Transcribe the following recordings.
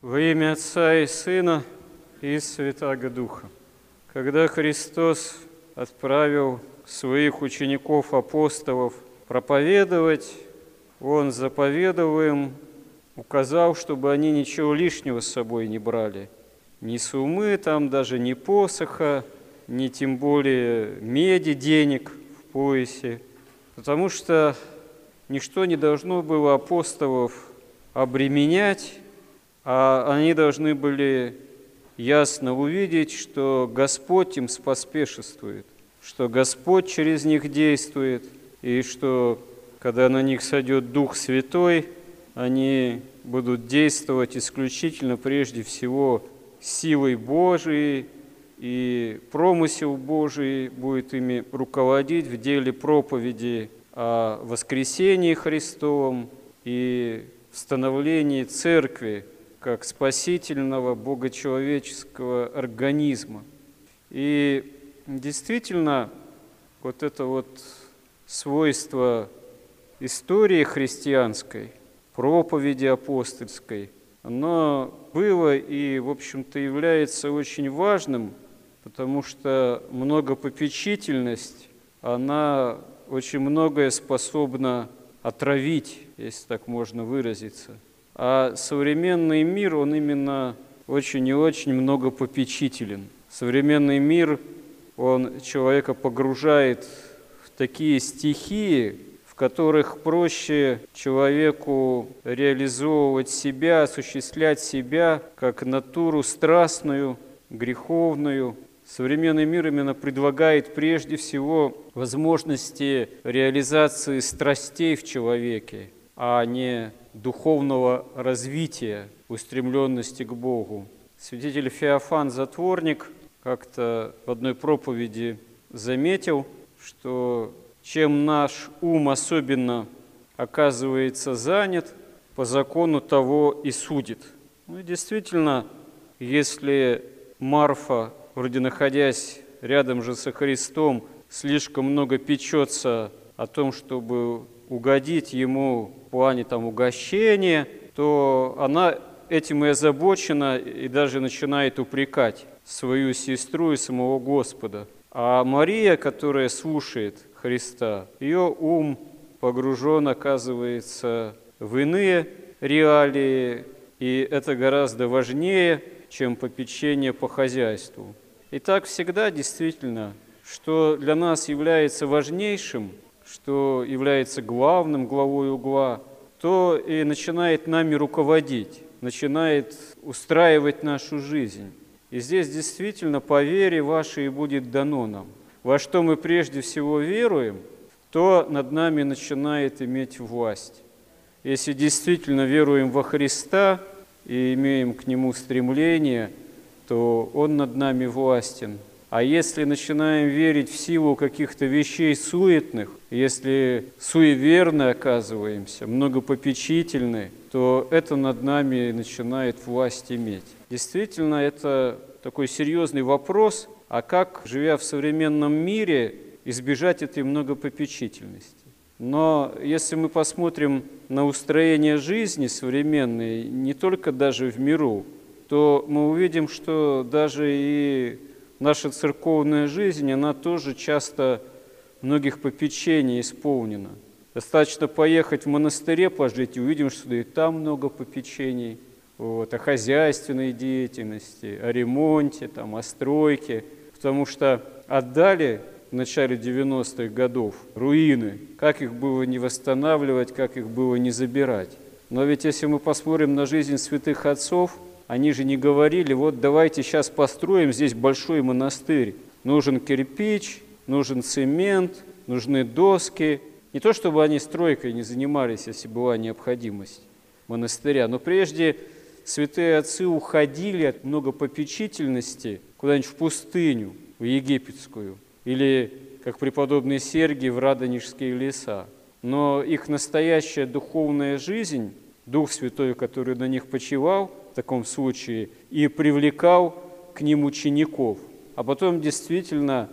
Во имя Отца и Сына и Святаго Духа. Когда Христос отправил своих учеников-апостолов проповедовать, Он заповедовал им, указал, чтобы они ничего лишнего с собой не брали. Ни сумы там, даже ни посоха, ни тем более меди, денег в поясе. Потому что ничто не должно было апостолов обременять, а они должны были ясно увидеть, что Господь им споспешествует, что Господь через них действует, и что, когда на них сойдет Дух Святой, они будут действовать исключительно прежде всего силой Божией, и промысел Божий будет ими руководить в деле проповеди о воскресении Христовом и становлении Церкви как спасительного богочеловеческого организма. И действительно, вот это вот свойство истории христианской, проповеди апостольской, оно было и, в общем-то, является очень важным, потому что многопопечительность, она очень многое способна отравить, если так можно выразиться. А современный мир, он именно очень и очень многопопечителен. Современный мир, он человека погружает в такие стихии, в которых проще человеку реализовывать себя, осуществлять себя как натуру страстную, греховную, Современный мир именно предлагает прежде всего возможности реализации страстей в человеке, а не духовного развития, устремленности к Богу. Святитель Феофан Затворник как-то в одной проповеди заметил, что чем наш ум особенно оказывается занят, по закону того и судит. Ну и действительно, если Марфа вроде находясь рядом же со Христом, слишком много печется о том, чтобы угодить ему в плане там, угощения, то она этим и озабочена и даже начинает упрекать свою сестру и самого Господа. А Мария, которая слушает Христа, ее ум погружен, оказывается, в иные реалии, и это гораздо важнее, чем попечение по хозяйству. И так всегда действительно, что для нас является важнейшим, что является главным главой угла, то и начинает нами руководить, начинает устраивать нашу жизнь. И здесь действительно по вере вашей будет дано нам. Во что мы прежде всего веруем, то над нами начинает иметь власть. Если действительно веруем во Христа и имеем к Нему стремление – то Он над нами властен. А если начинаем верить в силу каких-то вещей суетных, если суеверны оказываемся, многопопечительны, то это над нами начинает власть иметь. Действительно, это такой серьезный вопрос, а как, живя в современном мире, избежать этой многопопечительности? Но если мы посмотрим на устроение жизни современной, не только даже в миру, то мы увидим, что даже и наша церковная жизнь, она тоже часто многих попечений исполнена. Достаточно поехать в монастыре пожить, и увидим, что и там много попечений вот, о хозяйственной деятельности, о ремонте, там, о стройке, потому что отдали в начале 90-х годов руины, как их было не восстанавливать, как их было не забирать. Но ведь если мы посмотрим на жизнь святых отцов – они же не говорили, вот давайте сейчас построим здесь большой монастырь. Нужен кирпич, нужен цемент, нужны доски. Не то, чтобы они стройкой не занимались, если была необходимость монастыря, но прежде святые отцы уходили от многопопечительности куда-нибудь в пустыню, в египетскую, или, как преподобный Сергий, в Радонежские леса. Но их настоящая духовная жизнь, Дух Святой, который на них почивал – таком случае и привлекал к ним учеников. А потом действительно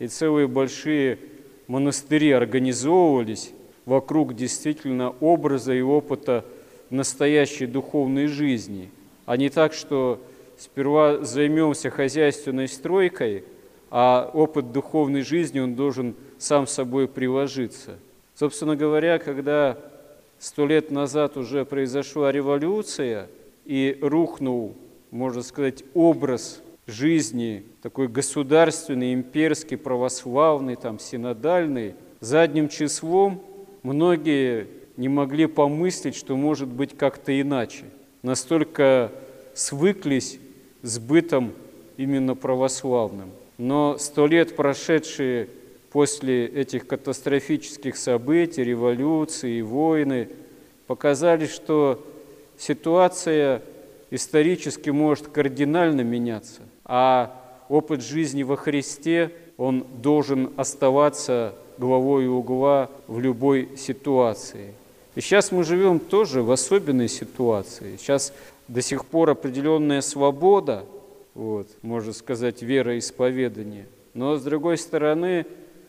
и целые большие монастыри организовывались вокруг действительно образа и опыта настоящей духовной жизни. а не так, что сперва займемся хозяйственной стройкой, а опыт духовной жизни, он должен сам собой приложиться. Собственно говоря, когда сто лет назад уже произошла революция и рухнул, можно сказать, образ жизни, такой государственный, имперский, православный, там, синодальный, задним числом многие не могли помыслить, что может быть как-то иначе. Настолько свыклись с бытом именно православным. Но сто лет, прошедшие после этих катастрофических событий, революции, войны, показали, что ситуация исторически может кардинально меняться, а опыт жизни во Христе, он должен оставаться главой угла в любой ситуации. И сейчас мы живем тоже в особенной ситуации. Сейчас до сих пор определенная свобода, вот, можно сказать, вероисповедание. Но с другой стороны,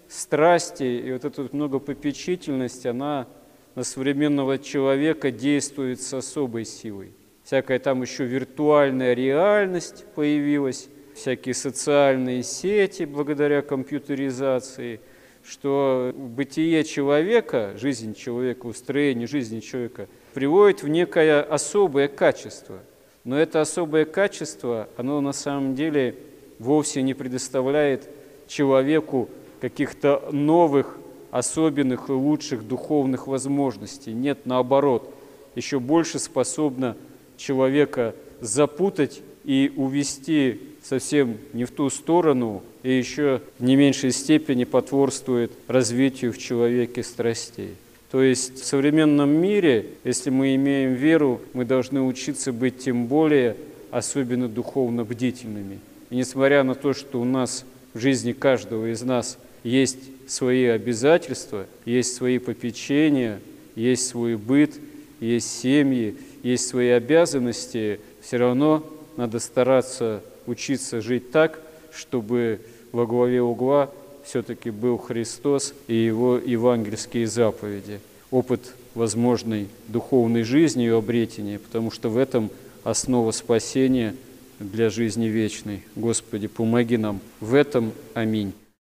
страсти и вот эта вот многопопечительность, она на современного человека действует с особой силой. Всякая там еще виртуальная реальность появилась, всякие социальные сети благодаря компьютеризации – что бытие человека, жизнь человека, устроение жизни человека приводит в некое особое качество. Но это особое качество, оно на самом деле вовсе не предоставляет человеку каких-то новых, особенных и лучших духовных возможностей. Нет, наоборот, еще больше способно человека запутать и увести совсем не в ту сторону, и еще в не меньшей степени потворствует развитию в человеке страстей. То есть в современном мире, если мы имеем веру, мы должны учиться быть тем более особенно духовно бдительными. И несмотря на то, что у нас в жизни каждого из нас есть свои обязательства, есть свои попечения, есть свой быт, есть семьи, есть свои обязанности, все равно надо стараться учиться жить так, чтобы во главе угла все-таки был Христос и Его евангельские заповеди, опыт возможной духовной жизни и обретения, потому что в этом основа спасения для жизни вечной. Господи, помоги нам в этом. Аминь.